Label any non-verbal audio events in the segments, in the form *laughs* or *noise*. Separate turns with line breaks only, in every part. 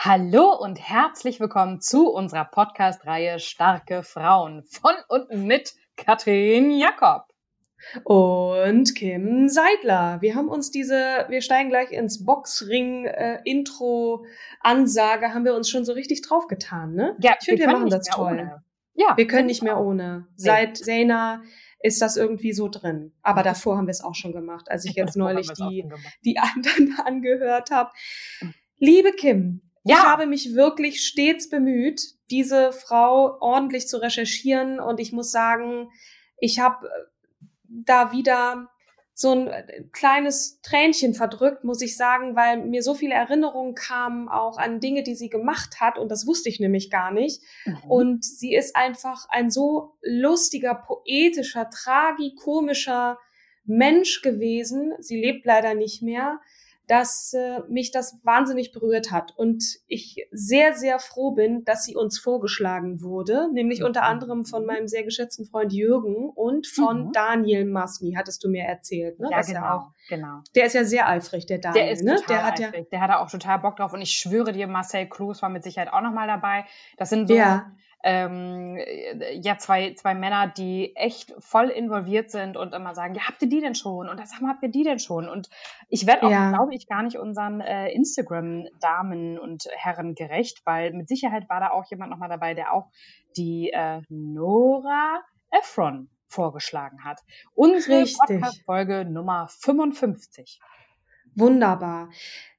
Hallo und herzlich willkommen zu unserer Podcast-Reihe Starke Frauen von und mit Katrin Jakob.
Und Kim Seidler. Wir haben uns diese, wir steigen gleich ins Boxring-Intro-Ansage, haben wir uns schon so richtig draufgetan, ne?
Ja,
ich finde, wir, wir machen das toll. Ohne. Ja, wir können nicht mehr ohne. Seit Zena ist das irgendwie so drin. Aber davor haben wir es auch schon gemacht, als ich *laughs* jetzt neulich die, die anderen *laughs* angehört habe. Liebe Kim, ja. Ich habe mich wirklich stets bemüht, diese Frau ordentlich zu recherchieren und ich muss sagen, ich habe äh, da wieder so ein äh, kleines Tränchen verdrückt, muss ich sagen, weil mir so viele Erinnerungen kamen auch an Dinge, die sie gemacht hat und das wusste ich nämlich gar nicht. Mhm. Und sie ist einfach ein so lustiger, poetischer, tragikomischer Mensch gewesen. Sie lebt leider nicht mehr dass äh, mich das wahnsinnig berührt hat und ich sehr, sehr froh bin, dass sie uns vorgeschlagen wurde, nämlich unter mhm. anderem von meinem sehr geschätzten Freund Jürgen und von mhm. Daniel Masni, hattest du mir erzählt. Ne?
Ja, genau, ja, genau.
Der ist ja sehr eifrig, der Daniel.
Der ist
ne?
der hat eifrig. Ja, der hat da auch total Bock drauf und ich schwöre dir, Marcel Kloos war mit Sicherheit auch nochmal dabei. Das sind so ja ähm, ja zwei, zwei Männer, die echt voll involviert sind und immer sagen, ja, habt ihr die denn schon? Und das haben habt ihr die denn schon? Und ich werde auch, ja. glaube ich, gar nicht unseren äh, Instagram-Damen und Herren gerecht, weil mit Sicherheit war da auch jemand nochmal dabei, der auch die äh, Nora Ephron vorgeschlagen hat. Unsere Podcast-Folge Nummer 55.
Wunderbar.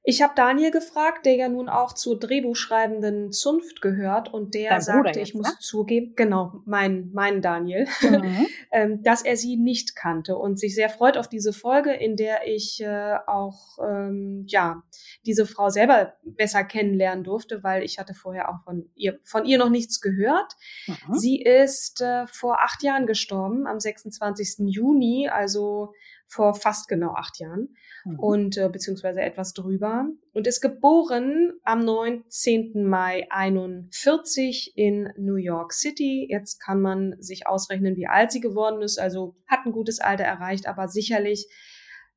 Ich habe Daniel gefragt, der ja nun auch zur Drehbuchschreibenden Zunft gehört und der Dein sagte, jetzt, ich muss ne? zugeben, genau, mein, mein Daniel, *laughs* mhm. ähm, dass er sie nicht kannte und sich sehr freut auf diese Folge, in der ich äh, auch ähm, ja diese Frau selber besser kennenlernen durfte, weil ich hatte vorher auch von ihr von ihr noch nichts gehört. Mhm. Sie ist äh, vor acht Jahren gestorben, am 26. Juni, also vor fast genau acht Jahren mhm. und äh, beziehungsweise etwas drüber und ist geboren am 19. Mai 41 in New York City. Jetzt kann man sich ausrechnen, wie alt sie geworden ist, also hat ein gutes Alter erreicht, aber sicherlich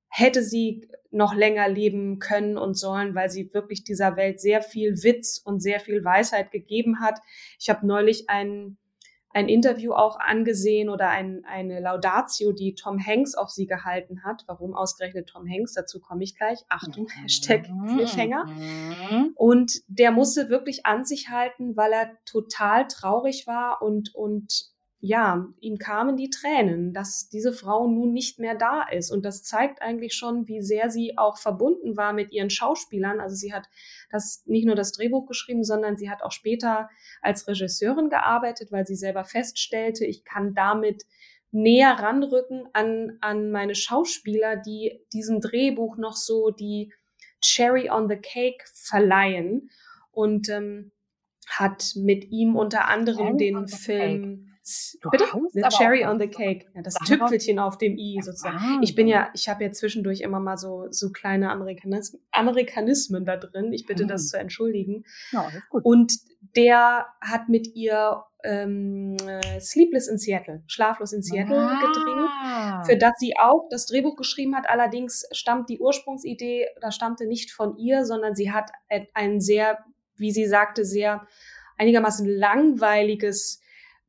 hätte sie noch länger leben können und sollen, weil sie wirklich dieser Welt sehr viel Witz und sehr viel Weisheit gegeben hat. Ich habe neulich einen ein Interview auch angesehen oder ein, eine Laudatio, die Tom Hanks auf sie gehalten hat. Warum ausgerechnet Tom Hanks? Dazu komme ich gleich. Achtung, mhm. Hashtag Cliffhanger. Mhm. Und der musste wirklich an sich halten, weil er total traurig war und, und ja, ihm kamen die Tränen, dass diese Frau nun nicht mehr da ist. Und das zeigt eigentlich schon, wie sehr sie auch verbunden war mit ihren Schauspielern. Also sie hat das nicht nur das Drehbuch geschrieben, sondern sie hat auch später als Regisseurin gearbeitet, weil sie selber feststellte, ich kann damit näher ranrücken an, an meine Schauspieler, die diesem Drehbuch noch so die Cherry on the Cake verleihen. Und ähm, hat mit ihm unter anderem den Film Du Bitte? The Cherry on the Cake. Ja, das Tüpfelchen auf dem I sozusagen. Ich bin ja, ich habe ja zwischendurch immer mal so, so kleine Amerikanis Amerikanismen da drin. Ich bitte mhm. das zu entschuldigen. Ja. Und der hat mit ihr ähm, Sleepless in Seattle, Schlaflos in Seattle ah. gedreht, für das sie auch das Drehbuch geschrieben hat. Allerdings stammt die Ursprungsidee, da stammte nicht von ihr, sondern sie hat ein sehr, wie sie sagte, sehr einigermaßen langweiliges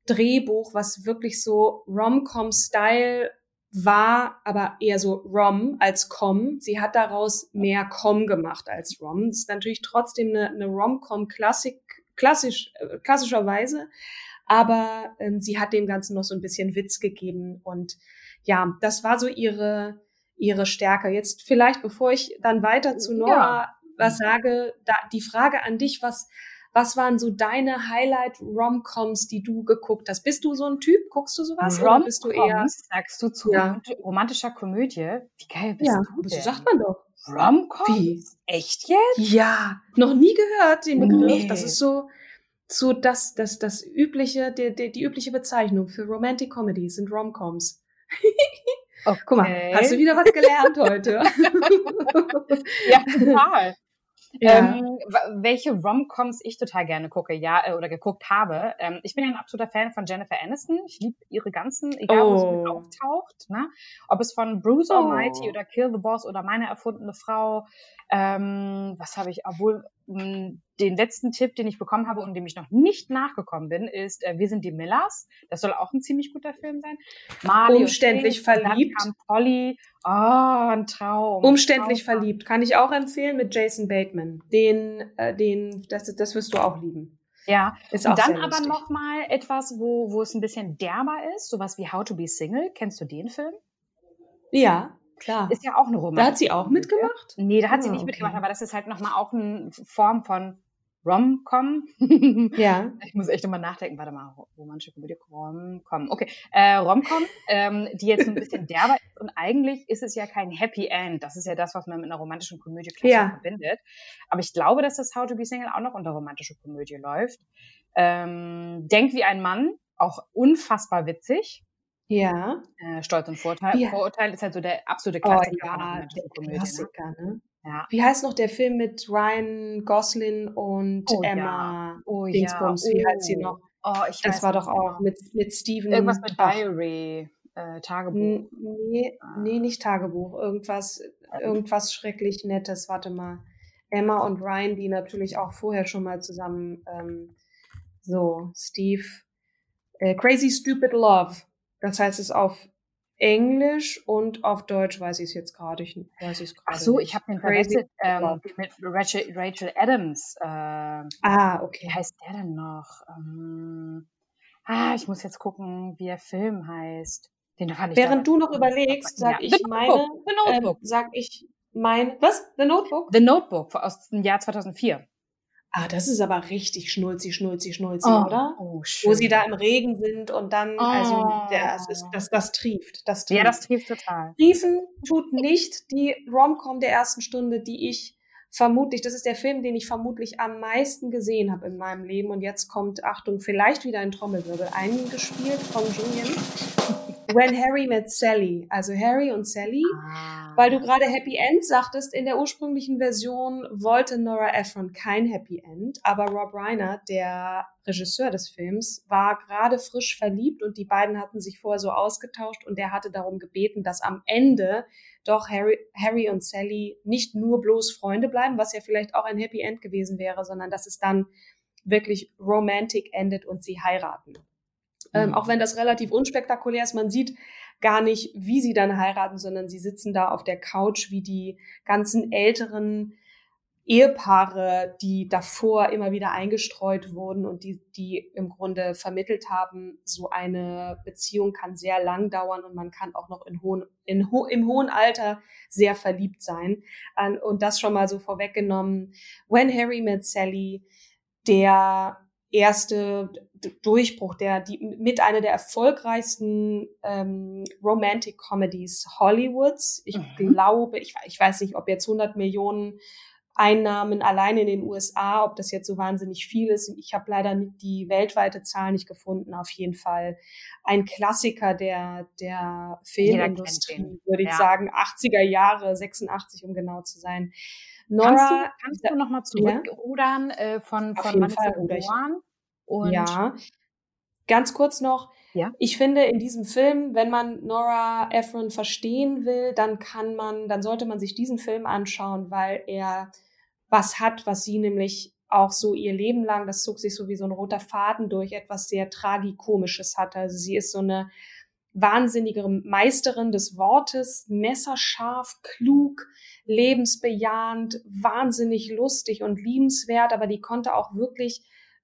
Drehbuch, was wirklich so Rom-Com-Style war aber eher so Rom als Com. Sie hat daraus mehr Com gemacht als Rom. Das ist natürlich trotzdem eine, eine Rom-Com Klassik, klassisch, äh, klassischerweise, aber ähm, sie hat dem Ganzen noch so ein bisschen Witz gegeben und ja, das war so ihre ihre Stärke. Jetzt vielleicht, bevor ich dann weiter zu Nora ja. was sage, da, die Frage an dich, was was waren so deine Highlight-Romcoms, die du geguckt hast? Bist du so ein Typ? Guckst du sowas?
Rom oder bist du eher. Sagst du zu ja. romantischer Komödie? Wie geil bist
ja,
du?
Ja, so sagt man doch.
Romcom? Wie? Echt jetzt?
Ja, noch nie gehört den Begriff. Nee. Das ist so, so das, das, das übliche, die, die, die übliche Bezeichnung für Romantic Comedies sind Romcoms.
Okay. *laughs*
Guck mal, hast du wieder was gelernt heute? *laughs*
ja, total. Ja. Ähm, welche Romcoms ich total gerne gucke, ja, äh, oder geguckt habe. Ähm, ich bin ja ein absoluter Fan von Jennifer Aniston. Ich liebe ihre ganzen, egal oh. wo sie mit oh. auftaucht, ne? Ob es von Bruce oh. Almighty oder Kill the Boss oder meine erfundene Frau. Ähm, was habe ich, obwohl den letzten Tipp, den ich bekommen habe und dem ich noch nicht nachgekommen bin, ist äh, Wir sind die Millers. Das soll auch ein ziemlich guter Film sein.
Marley Umständlich und verliebt.
Dann kam Polly. Oh, ein Traum.
Umständlich Traum. verliebt. Kann ich auch empfehlen mit Jason Bateman. Den, äh, den, das, das wirst du auch lieben.
Ja, ist und dann aber noch mal etwas, wo, wo es ein bisschen derber ist, sowas wie How to be Single. Kennst du den Film?
Ja. Klar.
Ist ja auch eine Romantik.
Da hat sie auch mitgemacht?
Nee, da hat ah, sie nicht okay. mitgemacht, aber das ist halt nochmal auch eine Form von Rom-Com. *laughs*
ja.
Ich muss echt nochmal nachdenken. Warte mal, romantische Komödie, Rom-Com. Okay, äh, Rom-Com, ähm, die jetzt ein bisschen derber ist und eigentlich ist es ja kein Happy End. Das ist ja das, was man mit einer romantischen Komödie ja. verbindet. Aber ich glaube, dass das How to be Single auch noch unter romantische Komödie läuft. Ähm, Denk wie ein Mann, auch unfassbar witzig.
Ja.
Äh, Stolz und Vorteil. Ja. Vorurteil ist halt so der absolute Klassiker oh, ja,
der Komödie, ne? Klassiker, ne? Ja. Wie heißt noch der Film mit Ryan Gosling und oh, Emma
ja. oh,
Dingsbums?
Ja.
Wie heißt sie noch?
Oh, ich
das war doch auch mit, mit Steven.
Irgendwas mit Diary. Äh, Tagebuch.
Nee, ah. nee, nicht Tagebuch. Irgendwas, irgendwas schrecklich Nettes. Warte mal. Emma und Ryan, die natürlich auch vorher schon mal zusammen ähm, so, Steve. Äh, Crazy Stupid Love. Das heißt es auf Englisch und auf Deutsch weiß ich es jetzt gerade. Ich weiß ich
Ach so, nicht. ich habe den verwechselt ähm, mit Rachel, Rachel Adams. Äh,
ah, okay.
Wie heißt der denn noch? Ähm, ah, ich muss jetzt gucken, wie der Film heißt.
Den fand ich Während du noch überlegst, sag ja. ich meine. The Notebook. Äh, sag ich mein, was? The Notebook?
The Notebook aus dem Jahr 2004.
Ah, das ist aber richtig schnulzi, schnulzi, schnulzi, oh, oder? Oh, schön. Wo sie da im Regen sind und dann, oh. also das, ist, das, das trieft. Das trieft.
Ja, das trieft total.
Triefen tut nicht die Romcom der ersten Stunde, die ich vermutlich, das ist der Film, den ich vermutlich am meisten gesehen habe in meinem Leben. Und jetzt kommt, Achtung, vielleicht wieder ein Trommelwirbel eingespielt von Julian. When Harry Met Sally, also Harry und Sally, ah. weil du gerade Happy End sagtest, in der ursprünglichen Version wollte Nora Ephron kein Happy End, aber Rob Reiner, der Regisseur des Films, war gerade frisch verliebt und die beiden hatten sich vorher so ausgetauscht und der hatte darum gebeten, dass am Ende doch Harry, Harry und Sally nicht nur bloß Freunde bleiben, was ja vielleicht auch ein Happy End gewesen wäre, sondern dass es dann wirklich romantic endet und sie heiraten. Ähm, mhm. auch wenn das relativ unspektakulär ist, man sieht gar nicht, wie sie dann heiraten, sondern sie sitzen da auf der Couch wie die ganzen älteren Ehepaare, die davor immer wieder eingestreut wurden und die, die im Grunde vermittelt haben, so eine Beziehung kann sehr lang dauern und man kann auch noch in hohen, in ho im hohen Alter sehr verliebt sein. Und das schon mal so vorweggenommen. When Harry Met Sally, der erste Durchbruch, der die mit einer der erfolgreichsten ähm, Romantic Comedies Hollywoods. Ich mhm. glaube, ich, ich weiß nicht, ob jetzt 100 Millionen Einnahmen allein in den USA, ob das jetzt so wahnsinnig viel ist. Ich habe leider die weltweite Zahl nicht gefunden. Auf jeden Fall ein Klassiker der, der Filmindustrie, würde ich ja. sagen. 80er Jahre, 86, um genau zu sein.
Nora, kannst du, kannst du noch mal zurückrudern ja? äh, von, von
Auf Und ja, ganz kurz noch. Ja. Ich finde in diesem Film, wenn man Nora Ephron verstehen will, dann kann man, dann sollte man sich diesen Film anschauen, weil er was hat, was sie nämlich auch so ihr Leben lang, das zog sich so wie so ein roter Faden durch, etwas sehr tragikomisches hat. Also sie ist so eine wahnsinnige Meisterin des Wortes, messerscharf, klug, lebensbejahend, wahnsinnig lustig und liebenswert, aber die konnte auch wirklich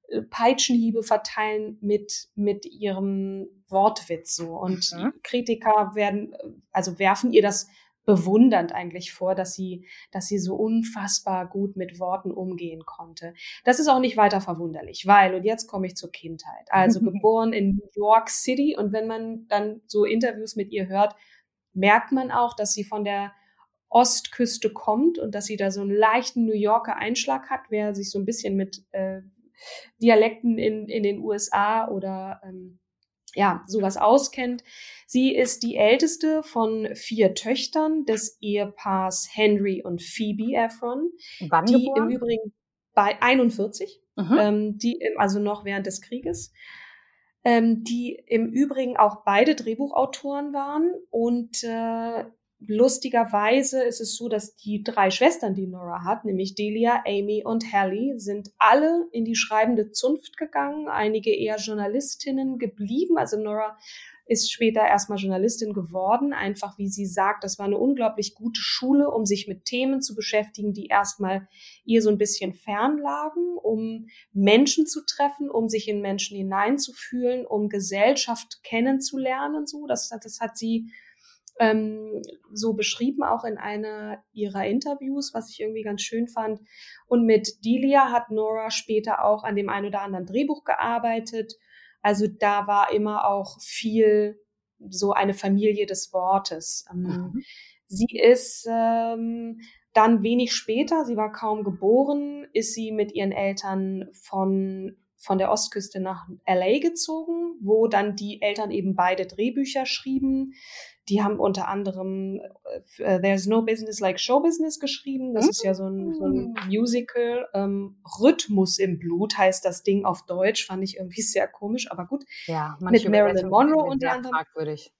äh, Peitschenhiebe verteilen mit, mit ihrem Wortwitz so. Und mhm. Kritiker werden, also werfen ihr das bewundernd eigentlich vor, dass sie, dass sie so unfassbar gut mit Worten umgehen konnte. Das ist auch nicht weiter verwunderlich, weil, und jetzt komme ich zur Kindheit. Also *laughs* geboren in New York City und wenn man dann so Interviews mit ihr hört, merkt man auch, dass sie von der Ostküste kommt und dass sie da so einen leichten New Yorker Einschlag hat, wer sich so ein bisschen mit äh, Dialekten in, in den USA oder ähm, ja, sowas auskennt. Sie ist die älteste von vier Töchtern des Ehepaars Henry und Phoebe Efron,
Wann
die
geboren?
im Übrigen bei 41, mhm. ähm, die also noch während des Krieges, ähm, die im Übrigen auch beide Drehbuchautoren waren und äh, lustigerweise ist es so, dass die drei Schwestern, die Nora hat, nämlich Delia, Amy und Hallie, sind alle in die schreibende Zunft gegangen, einige eher Journalistinnen geblieben. Also Nora ist später erstmal Journalistin geworden, einfach wie sie sagt, das war eine unglaublich gute Schule, um sich mit Themen zu beschäftigen, die erstmal ihr so ein bisschen fernlagen, um Menschen zu treffen, um sich in Menschen hineinzufühlen, um Gesellschaft kennenzulernen, so. Das, das hat sie ähm, so beschrieben, auch in einer ihrer Interviews, was ich irgendwie ganz schön fand. Und mit Delia hat Nora später auch an dem einen oder anderen Drehbuch gearbeitet. Also da war immer auch viel so eine Familie des Wortes. Ähm, mhm. Sie ist ähm, dann wenig später, sie war kaum geboren, ist sie mit ihren Eltern von von der Ostküste nach LA gezogen, wo dann die Eltern eben beide Drehbücher schrieben. Die haben unter anderem äh, There's No Business Like Show Business geschrieben. Das ist ja so ein, so ein mm. Musical. Ähm, Rhythmus im Blut heißt das Ding auf Deutsch. Fand ich irgendwie sehr komisch, aber gut.
Ja, mit Marilyn Monroe unter anderem. Fragwürdig.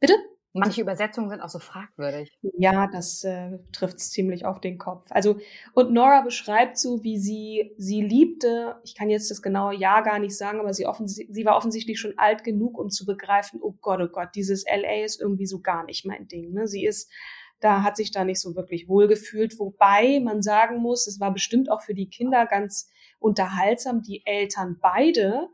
Bitte?
Manche Übersetzungen sind auch so fragwürdig.
Ja, das äh, trifft es ziemlich auf den Kopf. Also, und Nora beschreibt so, wie sie, sie liebte, ich kann jetzt das genaue Jahr gar nicht sagen, aber sie, sie war offensichtlich schon alt genug, um zu begreifen, oh Gott, oh Gott, dieses LA ist irgendwie so gar nicht mein Ding. Ne? Sie ist, da hat sich da nicht so wirklich wohl gefühlt, wobei man sagen muss, es war bestimmt auch für die Kinder ganz unterhaltsam, die Eltern beide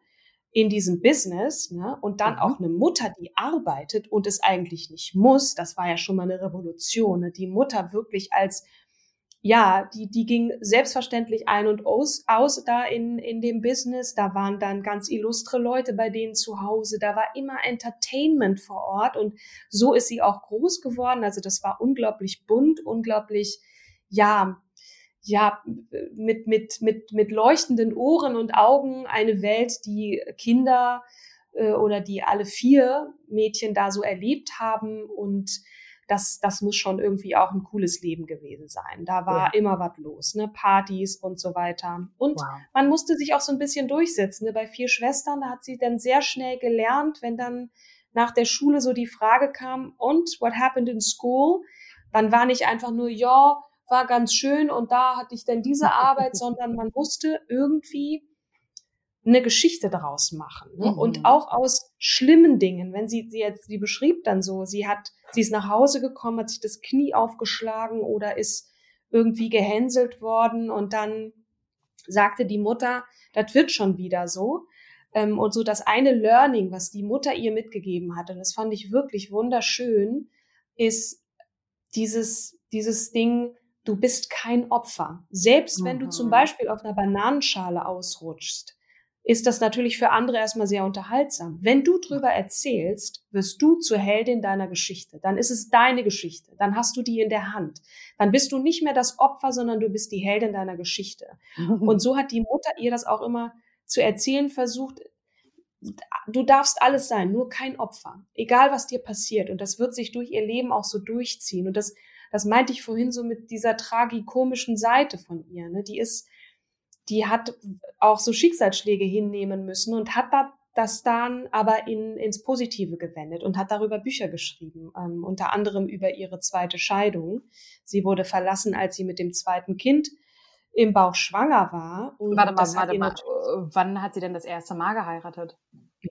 in diesem Business ne, und dann mhm. auch eine Mutter, die arbeitet und es eigentlich nicht muss, das war ja schon mal eine Revolution. Ne? Die Mutter wirklich als ja, die, die ging selbstverständlich ein und aus, aus da in, in dem Business. Da waren dann ganz illustre Leute bei denen zu Hause. Da war immer Entertainment vor Ort und so ist sie auch groß geworden. Also das war unglaublich bunt, unglaublich, ja, ja, mit, mit, mit, mit leuchtenden Ohren und Augen eine Welt, die Kinder äh, oder die alle vier Mädchen da so erlebt haben und das, das muss schon irgendwie auch ein cooles Leben gewesen sein. Da war ja. immer was los, ne? Partys und so weiter. Und wow. man musste sich auch so ein bisschen durchsetzen. Ne? Bei vier Schwestern, da hat sie dann sehr schnell gelernt, wenn dann nach der Schule so die Frage kam, und what happened in school? Dann war nicht einfach nur, ja, war ganz schön und da hatte ich dann diese *laughs* Arbeit, sondern man musste irgendwie eine Geschichte daraus machen. Ne? Mhm. Und auch aus schlimmen Dingen. Wenn sie, sie jetzt, sie beschrieb dann so, sie hat, sie ist nach Hause gekommen, hat sich das Knie aufgeschlagen oder ist irgendwie gehänselt worden und dann sagte die Mutter, das wird schon wieder so. Ähm, und so das eine Learning, was die Mutter ihr mitgegeben hatte, das fand ich wirklich wunderschön, ist dieses, dieses Ding, du bist kein Opfer. Selbst wenn du zum mhm. Beispiel auf einer Bananenschale ausrutschst, ist das natürlich für andere erstmal sehr unterhaltsam. Wenn du drüber erzählst, wirst du zur Heldin deiner Geschichte. Dann ist es deine Geschichte. Dann hast du die in der Hand. Dann bist du nicht mehr das Opfer, sondern du bist die Heldin deiner Geschichte. *laughs* Und so hat die Mutter ihr das auch immer zu erzählen versucht. Du darfst alles sein, nur kein Opfer. Egal was dir passiert. Und das wird sich durch ihr Leben auch so durchziehen. Und das das meinte ich vorhin so mit dieser tragikomischen Seite von ihr. Ne? Die ist, die hat auch so Schicksalsschläge hinnehmen müssen und hat da das dann aber in, ins Positive gewendet und hat darüber Bücher geschrieben, ähm, unter anderem über ihre zweite Scheidung. Sie wurde verlassen, als sie mit dem zweiten Kind im Bauch schwanger war.
Und warte mal, warte mal. Wann hat sie denn das erste Mal geheiratet?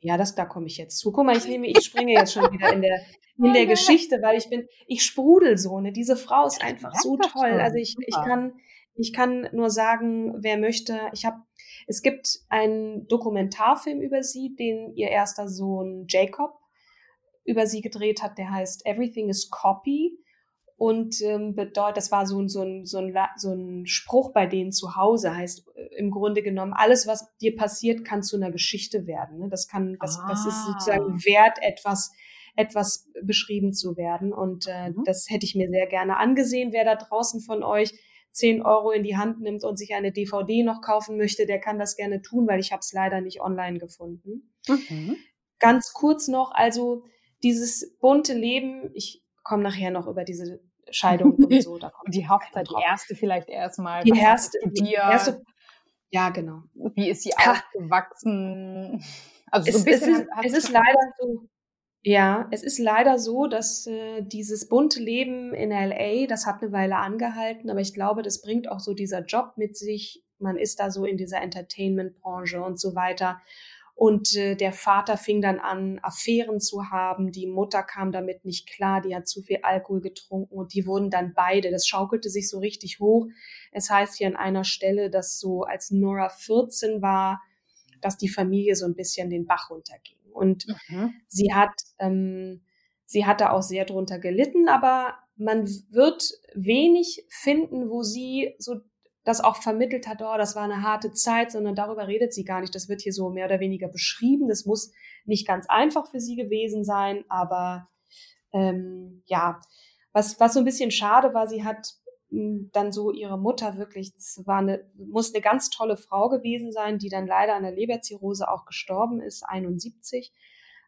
Ja, das, da komme ich jetzt zu. Guck mal, ich nehme, ich springe jetzt schon wieder in der, *laughs* in der Geschichte, weil ich bin, ich sprudel so, ne? Diese Frau ist einfach so toll. Also ich, ich kann, ich kann nur sagen, wer möchte, ich habe, es gibt einen Dokumentarfilm über sie, den ihr erster Sohn Jacob über sie gedreht hat, der heißt Everything is Copy. Und ähm, bedeutet, das war so ein, so, ein, so, ein, so ein Spruch bei denen zu Hause, heißt äh, im Grunde genommen, alles, was dir passiert, kann zu einer Geschichte werden. Ne? Das kann, das, ah. das ist sozusagen ah. wert, etwas, etwas beschrieben zu werden. Und äh, mhm. das hätte ich mir sehr gerne angesehen. Wer da draußen von euch 10 Euro in die Hand nimmt und sich eine DVD noch kaufen möchte, der kann das gerne tun, weil ich habe es leider nicht online gefunden. Mhm. Ganz kurz noch, also dieses bunte Leben, ich komme nachher noch über diese Scheidung und so. Da
kommt *laughs* die Hochzeit, die erste vielleicht erstmal.
Die erste, die erste. Ja, genau.
Wie ist sie aufgewachsen?
Also so ein bisschen. Es ist, es ist leider so. Ja, es ist leider so, dass äh, dieses bunte Leben in LA, das hat eine Weile angehalten, aber ich glaube, das bringt auch so dieser Job mit sich. Man ist da so in dieser Entertainment-Branche und so weiter. Und äh, der Vater fing dann an, Affären zu haben. Die Mutter kam damit nicht klar. Die hat zu viel Alkohol getrunken und die wurden dann beide. Das schaukelte sich so richtig hoch. Es heißt hier an einer Stelle, dass so als Nora 14 war, dass die Familie so ein bisschen den Bach runterging. Und mhm. sie hat, ähm, sie hatte auch sehr drunter gelitten, aber man wird wenig finden, wo sie so das auch vermittelt hat, oh, das war eine harte Zeit, sondern darüber redet sie gar nicht. Das wird hier so mehr oder weniger beschrieben. Das muss nicht ganz einfach für sie gewesen sein, aber ähm, ja, was, was so ein bisschen schade war, sie hat hm, dann so ihre Mutter wirklich, das war eine, muss eine ganz tolle Frau gewesen sein, die dann leider an der Leberzirrhose auch gestorben ist, 71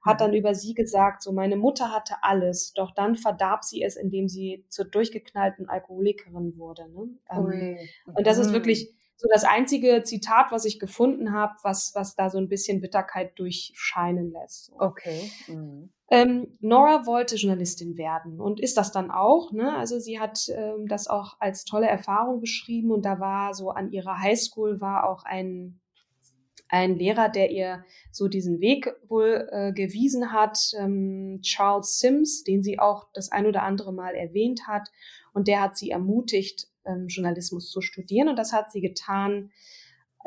hat dann über sie gesagt, so meine Mutter hatte alles, doch dann verdarb sie es, indem sie zur durchgeknallten Alkoholikerin wurde. Ne? Ähm, und das ist mhm. wirklich so das einzige Zitat, was ich gefunden habe, was, was da so ein bisschen Bitterkeit durchscheinen lässt. So.
Okay. Mhm.
Ähm, Nora wollte Journalistin werden und ist das dann auch. Ne? Also sie hat ähm, das auch als tolle Erfahrung beschrieben und da war so an ihrer Highschool war auch ein ein Lehrer, der ihr so diesen Weg wohl äh, gewiesen hat, ähm, Charles Sims, den sie auch das ein oder andere Mal erwähnt hat. Und der hat sie ermutigt, ähm, Journalismus zu studieren. Und das hat sie getan,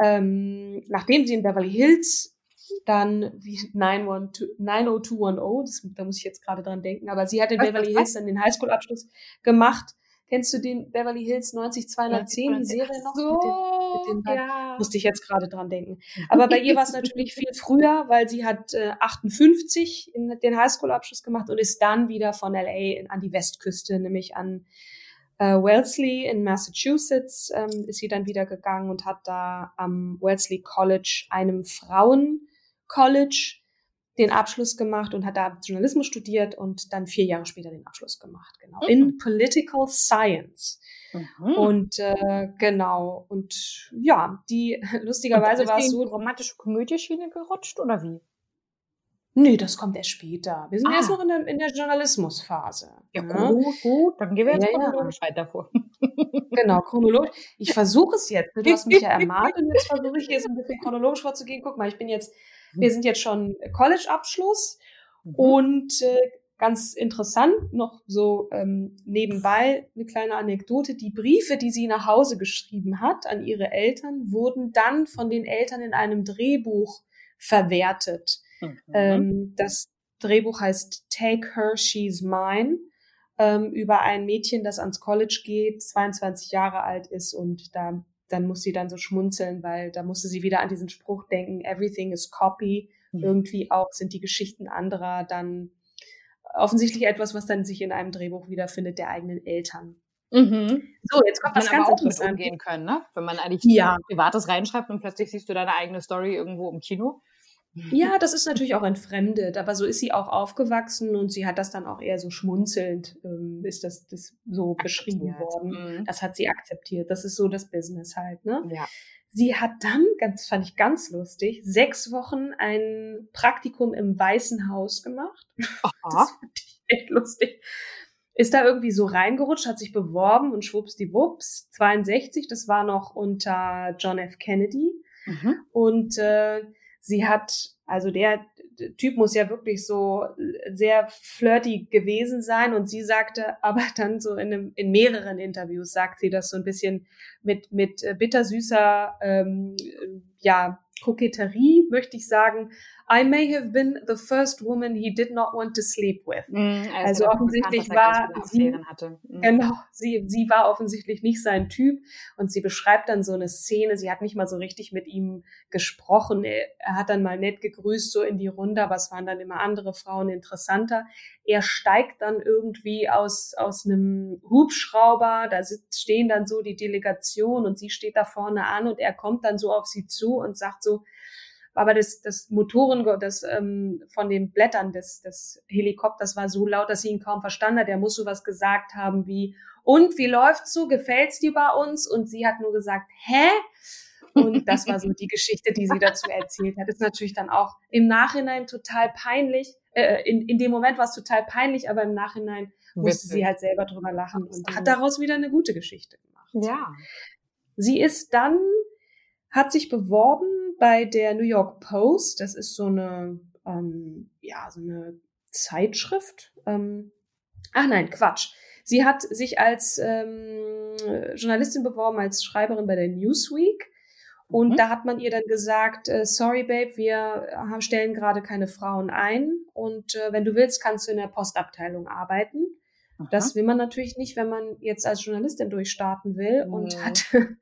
ähm, nachdem sie in Beverly Hills dann wie 90210, das, da muss ich jetzt gerade dran denken, aber sie hat in Beverly Hills dann den Highschool-Abschluss gemacht Kennst du den Beverly Hills 90210, die Serie noch?
So, mit den, mit den ja.
Musste ich jetzt gerade dran denken. Aber bei ihr war es natürlich viel früher, weil sie hat äh, 58 in den Highschool-Abschluss gemacht und ist dann wieder von LA in, an die Westküste, nämlich an äh, Wellesley in Massachusetts, ähm, ist sie dann wieder gegangen und hat da am Wellesley College, einem Frauen-College, den Abschluss gemacht und hat da Journalismus studiert und dann vier Jahre später den Abschluss gemacht, genau. Mhm. In Political Science. Mhm. Und äh, genau, und ja, die *laughs* lustigerweise war es so.
romantische Komödie-Schiene gerutscht oder wie?
Nee, das kommt erst später. Wir sind ah. erst noch in der, in der Journalismusphase.
Ja, ja, gut, gut. Dann gehen wir jetzt ja, chronologisch ja. weiter vor. *laughs*
genau, chronologisch. Ich versuche es jetzt. Du hast mich ja ermahnt und jetzt versuche ich jetzt ein bisschen chronologisch vorzugehen. Guck mal, ich bin jetzt wir sind jetzt schon College-Abschluss mhm. und äh, ganz interessant noch so ähm, nebenbei eine kleine Anekdote. Die Briefe, die sie nach Hause geschrieben hat an ihre Eltern, wurden dann von den Eltern in einem Drehbuch verwertet. Mhm. Ähm, das Drehbuch heißt Take Her, She's Mine ähm, über ein Mädchen, das ans College geht, 22 Jahre alt ist und da dann muss sie dann so schmunzeln, weil da musste sie wieder an diesen Spruch denken, everything is copy. Mhm. Irgendwie auch sind die Geschichten anderer dann offensichtlich etwas, was dann sich in einem Drehbuch wiederfindet der eigenen Eltern.
Mhm.
So, jetzt kommt was ganz anderes
umgehen können, ne? Wenn man eigentlich
ja.
Privates reinschreibt und plötzlich siehst du deine eigene Story irgendwo im Kino.
Ja, das ist natürlich auch entfremdet, aber so ist sie auch aufgewachsen und sie hat das dann auch eher so schmunzelnd, ähm, ist das, das so beschrieben worden. Mhm. Das hat sie akzeptiert. Das ist so das Business halt, ne?
Ja.
Sie hat dann, ganz fand ich ganz lustig, sechs Wochen ein Praktikum im Weißen Haus gemacht. Aha. *laughs* Das fand ich echt lustig. Ist da irgendwie so reingerutscht, hat sich beworben und schwuppsdiwupps, 62, das war noch unter John F. Kennedy. Mhm. Und äh, Sie hat, also der, Typ muss ja wirklich so sehr flirty gewesen sein. Und sie sagte, *laughs* aber dann so in, einem, in mehreren Interviews sagt sie das so ein bisschen mit, mit äh, bittersüßer, ähm, ja, Koketterie, möchte ich sagen, I may have been the first woman he did not want to sleep with. Mm, also, also offensichtlich war sie, mm. genau, sie, sie war offensichtlich nicht sein Typ und sie beschreibt dann so eine Szene, sie hat nicht mal so richtig mit ihm gesprochen, er, er hat dann mal nett gegrüßt so in die Runde, aber es waren dann immer andere Frauen interessanter. Er steigt dann irgendwie aus, aus einem Hubschrauber, da stehen dann so die Delegation und sie steht da vorne an und er kommt dann so auf sie zu und sagt so, aber das, das Motoren das, ähm, von den Blättern des, des Helikopters war so laut, dass sie ihn kaum verstanden hat. Er muss so was gesagt haben wie, und wie läuft's so? Gefällt's dir bei uns? Und sie hat nur gesagt, hä? Und das war so die Geschichte, die sie dazu erzählt hat. ist natürlich dann auch im Nachhinein total peinlich. Äh, in, in dem Moment war es total peinlich, aber im Nachhinein musste sie halt selber drüber lachen und hat daraus wieder eine gute Geschichte gemacht.
Ja.
Sie ist dann, hat sich beworben bei der New York Post. Das ist so eine, ähm, ja, so eine Zeitschrift. Ähm, ach nein, Quatsch. Sie hat sich als ähm, Journalistin beworben, als Schreiberin bei der Newsweek. Und mhm. da hat man ihr dann gesagt, äh, sorry Babe, wir haben, stellen gerade keine Frauen ein. Und äh, wenn du willst, kannst du in der Postabteilung arbeiten. Aha. Das will man natürlich nicht, wenn man jetzt als Journalistin durchstarten will. Mhm. Und hat *laughs*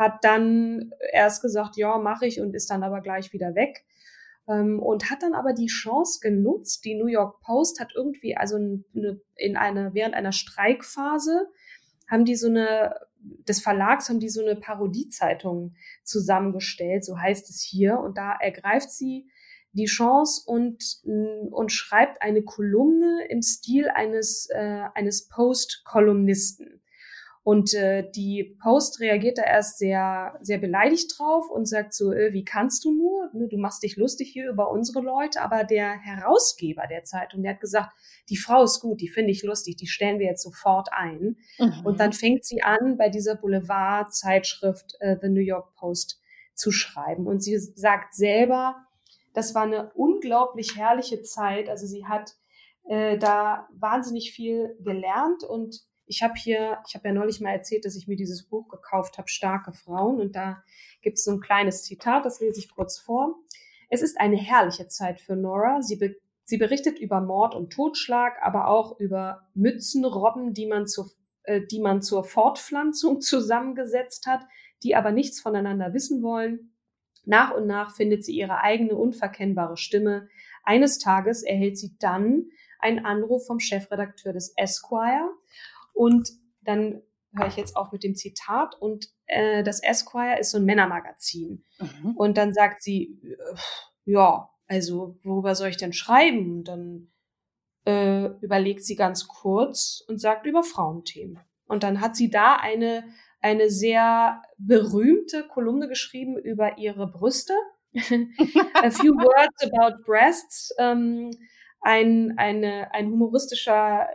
hat dann erst gesagt, ja, mache ich und ist dann aber gleich wieder weg. Ähm, und hat dann aber die Chance genutzt. Die New York Post hat irgendwie, also eine, in einer, während einer Streikphase, haben die so eine, des Verlags haben die so eine Parodiezeitung zusammengestellt, so heißt es hier. Und da ergreift sie die Chance und, und schreibt eine Kolumne im Stil eines, äh, eines Post-Kolumnisten. Und äh, die Post reagiert da erst sehr, sehr beleidigt drauf und sagt so, äh, wie kannst du nur? Ne, du machst dich lustig hier über unsere Leute. Aber der Herausgeber der Zeitung, der hat gesagt, die Frau ist gut, die finde ich lustig, die stellen wir jetzt sofort ein. Mhm. Und dann fängt sie an, bei dieser Boulevard-Zeitschrift äh, The New York Post zu schreiben. Und sie sagt selber, das war eine unglaublich herrliche Zeit. Also sie hat äh, da wahnsinnig viel gelernt und ich habe hier, ich habe ja neulich mal erzählt, dass ich mir dieses Buch gekauft habe, Starke Frauen. Und da gibt es so ein kleines Zitat, das lese ich kurz vor. Es ist eine herrliche Zeit für Nora. Sie, be sie berichtet über Mord und Totschlag, aber auch über Mützenrobben, die man, zur, äh, die man zur Fortpflanzung *laughs* zusammengesetzt hat, die aber nichts voneinander wissen wollen. Nach und nach findet sie ihre eigene unverkennbare Stimme. Eines Tages erhält sie dann einen Anruf vom Chefredakteur des Esquire und dann höre ich jetzt auf mit dem Zitat. Und äh, das Esquire ist so ein Männermagazin. Mhm. Und dann sagt sie, äh, ja, also worüber soll ich denn schreiben? Und dann äh, überlegt sie ganz kurz und sagt über Frauenthemen. Und dann hat sie da eine, eine sehr berühmte Kolumne geschrieben über ihre Brüste. *laughs* A few words about breasts. Ähm, ein, eine, ein humoristischer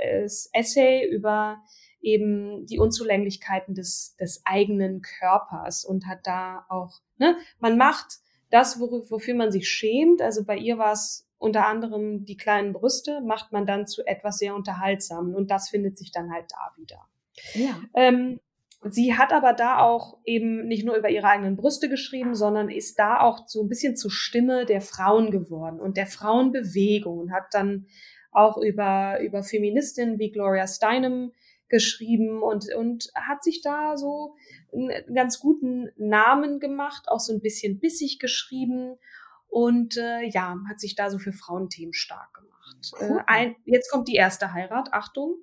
Essay über eben die Unzulänglichkeiten des, des eigenen Körpers und hat da auch, ne, man macht das, wofür man sich schämt. Also bei ihr war es unter anderem die kleinen Brüste, macht man dann zu etwas sehr Unterhaltsamen und das findet sich dann halt da wieder. Ja. Ähm, Sie hat aber da auch eben nicht nur über ihre eigenen Brüste geschrieben, sondern ist da auch so ein bisschen zur Stimme der Frauen geworden und der Frauenbewegung und hat dann auch über, über Feministinnen wie Gloria Steinem geschrieben und, und hat sich da so einen ganz guten Namen gemacht, auch so ein bisschen bissig geschrieben und äh, ja, hat sich da so für Frauenthemen stark gemacht. Äh, ein, jetzt kommt die erste Heirat, Achtung.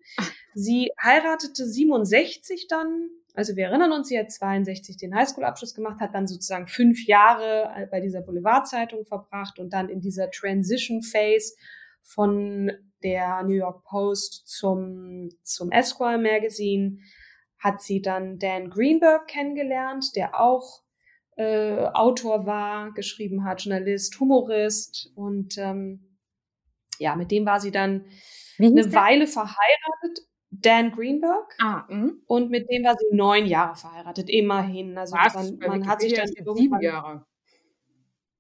Sie heiratete 67 dann also wir erinnern uns, sie hat 62 den Highschool-Abschluss gemacht, hat dann sozusagen fünf Jahre äh, bei dieser Boulevard-Zeitung verbracht und dann in dieser Transition Phase von der New York Post zum, zum Esquire Magazine hat sie dann Dan Greenberg kennengelernt, der auch äh, Autor war, geschrieben hat, Journalist, Humorist und ähm, ja, mit dem war sie dann eine der? Weile verheiratet. Dan Greenberg. Ah, mh. und mit dem war sie neun Jahre verheiratet, immerhin. Also
Was? man, man hat sich dann. Sieben Jahre.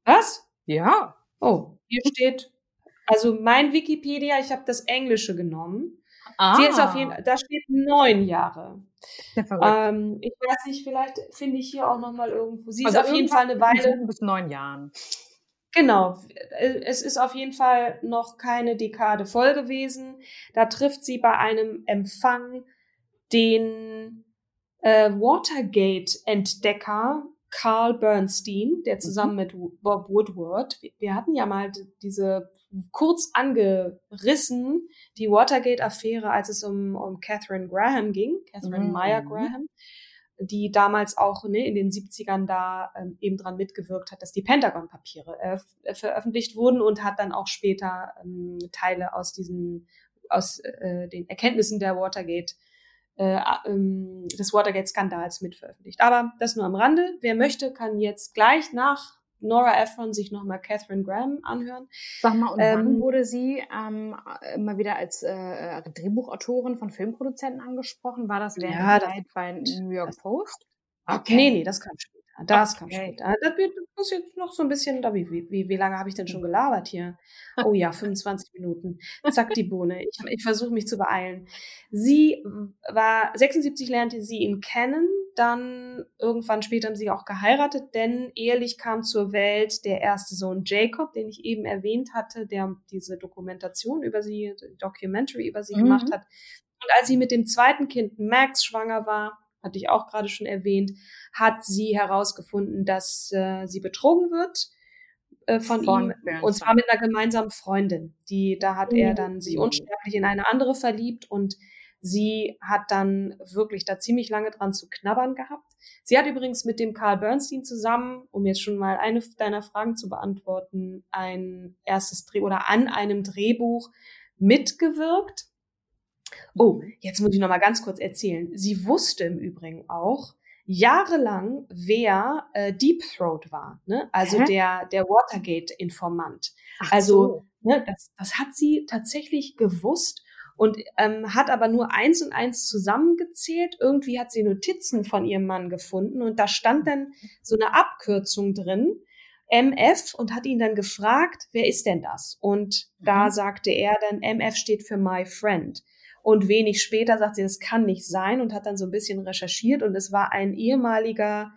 Was?
Ja.
Oh, hier steht Also mein Wikipedia, ich habe das Englische genommen. Ah. Sie ist auf jeden da steht neun Jahre. Ähm, ich weiß nicht, vielleicht finde ich hier auch nochmal irgendwo. Sie also ist auf jeden Fall eine Weile.
Bis neun Jahren.
Genau. Es ist auf jeden Fall noch keine Dekade voll gewesen. Da trifft sie bei einem Empfang den äh, Watergate-Entdecker Carl Bernstein, der mhm. zusammen mhm. mit Bob Woodward, wir hatten ja mal diese kurz angerissen, die Watergate-Affäre, als es um, um Catherine Graham ging, Catherine mhm. Meyer Graham, die damals auch ne, in den 70ern da ähm, eben dran mitgewirkt hat, dass die Pentagon-Papiere äh, veröffentlicht wurden und hat dann auch später ähm, Teile aus diesen, aus äh, den Erkenntnissen der Watergate äh, ähm, des Watergate-Skandals mitveröffentlicht. Aber das nur am Rande. Wer möchte, kann jetzt gleich nach Nora Ephron sich nochmal Catherine Graham anhören.
Sag mal, und ähm, wann wurde sie ähm, immer wieder als äh, Drehbuchautorin von Filmproduzenten angesprochen? War das während ja, der Zeit bei New York Post?
Okay. Nee, nee, das kam später. Das okay. kam später. Das muss jetzt noch so ein bisschen, wie, wie, wie lange habe ich denn schon gelabert hier? *laughs* Oh ja, 25 Minuten. Zack, die Bohne. Ich, ich versuche mich zu beeilen. Sie war, 76 lernte sie ihn kennen, dann irgendwann später haben sie auch geheiratet, denn ehelich kam zur Welt der erste Sohn Jacob, den ich eben erwähnt hatte, der diese Dokumentation über sie, Documentary über sie mhm. gemacht hat. Und als sie mit dem zweiten Kind Max schwanger war, hatte ich auch gerade schon erwähnt, hat sie herausgefunden, dass äh, sie betrogen wird äh, von, von ihm und zwar mit einer gemeinsamen Freundin. Die da hat er dann sich mhm. unsterblich in eine andere verliebt und sie hat dann wirklich da ziemlich lange dran zu knabbern gehabt. Sie hat übrigens mit dem Carl Bernstein zusammen, um jetzt schon mal eine deiner Fragen zu beantworten, ein erstes Dreh oder an einem Drehbuch mitgewirkt. Oh, jetzt muss ich noch mal ganz kurz erzählen. Sie wusste im Übrigen auch jahrelang, wer äh, Deep Throat war, ne? Also Hä? der der Watergate-Informant. Also so. ne, das, das hat sie tatsächlich gewusst und ähm, hat aber nur eins und eins zusammengezählt. Irgendwie hat sie Notizen von ihrem Mann gefunden und da stand dann so eine Abkürzung drin. MF und hat ihn dann gefragt, wer ist denn das? Und mhm. da sagte er dann, MF steht für My Friend. Und wenig später sagt sie, das kann nicht sein und hat dann so ein bisschen recherchiert und es war ein ehemaliger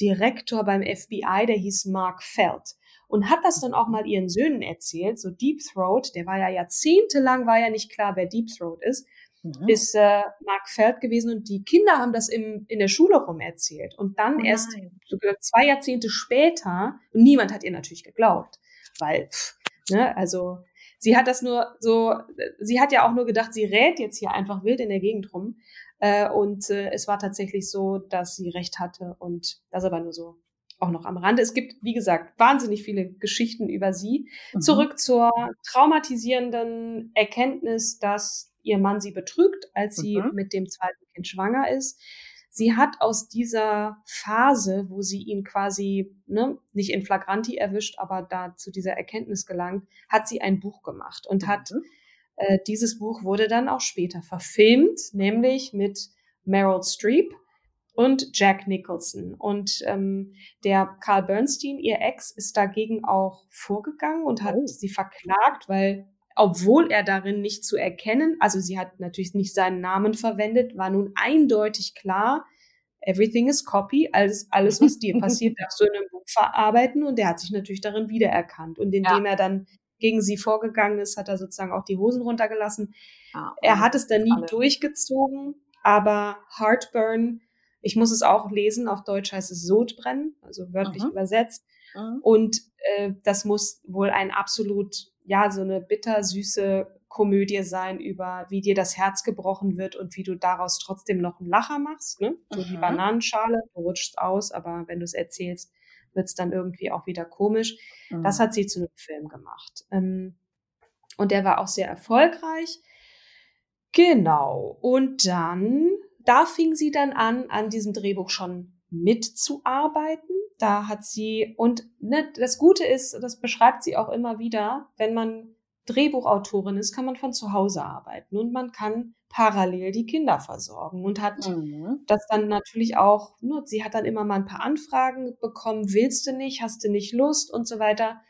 Direktor beim FBI, der hieß Mark Feld und hat das dann auch mal ihren Söhnen erzählt. So Deep Throat, der war ja jahrzehntelang, war ja nicht klar, wer Deep Throat ist, mhm. ist äh, Mark Feld gewesen und die Kinder haben das im, in der Schule rum erzählt. Und dann oh erst sogar zwei Jahrzehnte später, und niemand hat ihr natürlich geglaubt, weil, pff, ne, also Sie hat das nur so, sie hat ja auch nur gedacht, sie rät jetzt hier einfach wild in der Gegend rum. Äh, und äh, es war tatsächlich so, dass sie recht hatte und das aber nur so auch noch am Rande. Es gibt, wie gesagt, wahnsinnig viele Geschichten über sie. Mhm. Zurück zur traumatisierenden Erkenntnis, dass ihr Mann sie betrügt, als sie mhm. mit dem zweiten Kind schwanger ist sie hat aus dieser Phase, wo sie ihn quasi ne, nicht in Flagranti erwischt, aber da zu dieser Erkenntnis gelangt, hat sie ein Buch gemacht und mhm. hat äh, dieses Buch wurde dann auch später verfilmt, nämlich mit Meryl Streep und Jack Nicholson. Und ähm, der Carl Bernstein, ihr Ex, ist dagegen auch vorgegangen und hat oh. sie verklagt, weil obwohl er darin nicht zu erkennen, also sie hat natürlich nicht seinen Namen verwendet, war nun eindeutig klar, everything is copy, alles, alles was dir *laughs* passiert, darfst du in einem Buch verarbeiten und der hat sich natürlich darin wiedererkannt und indem ja. er dann gegen sie vorgegangen ist, hat er sozusagen auch die Hosen runtergelassen. Ah, er hat es dann nie alle. durchgezogen, aber Heartburn, ich muss es auch lesen, auf Deutsch heißt es Sodbrennen, also wörtlich mhm. übersetzt. Mhm. Und äh, das muss wohl ein absolut ja, so eine bittersüße Komödie sein über, wie dir das Herz gebrochen wird und wie du daraus trotzdem noch einen Lacher machst. Ne? So mhm. die Bananenschale, du rutschst aus, aber wenn du es erzählst, wird es dann irgendwie auch wieder komisch. Mhm. Das hat sie zu einem Film gemacht. Ähm, und der war auch sehr erfolgreich. Genau. Und dann, da fing sie dann an, an diesem Drehbuch schon mitzuarbeiten. Da hat sie, und ne, das Gute ist, das beschreibt sie auch immer wieder, wenn man Drehbuchautorin ist, kann man von zu Hause arbeiten und man kann parallel die Kinder versorgen und hat mhm. das dann natürlich auch, nur, sie hat dann immer mal ein paar Anfragen bekommen, willst du nicht, hast du nicht Lust und so weiter.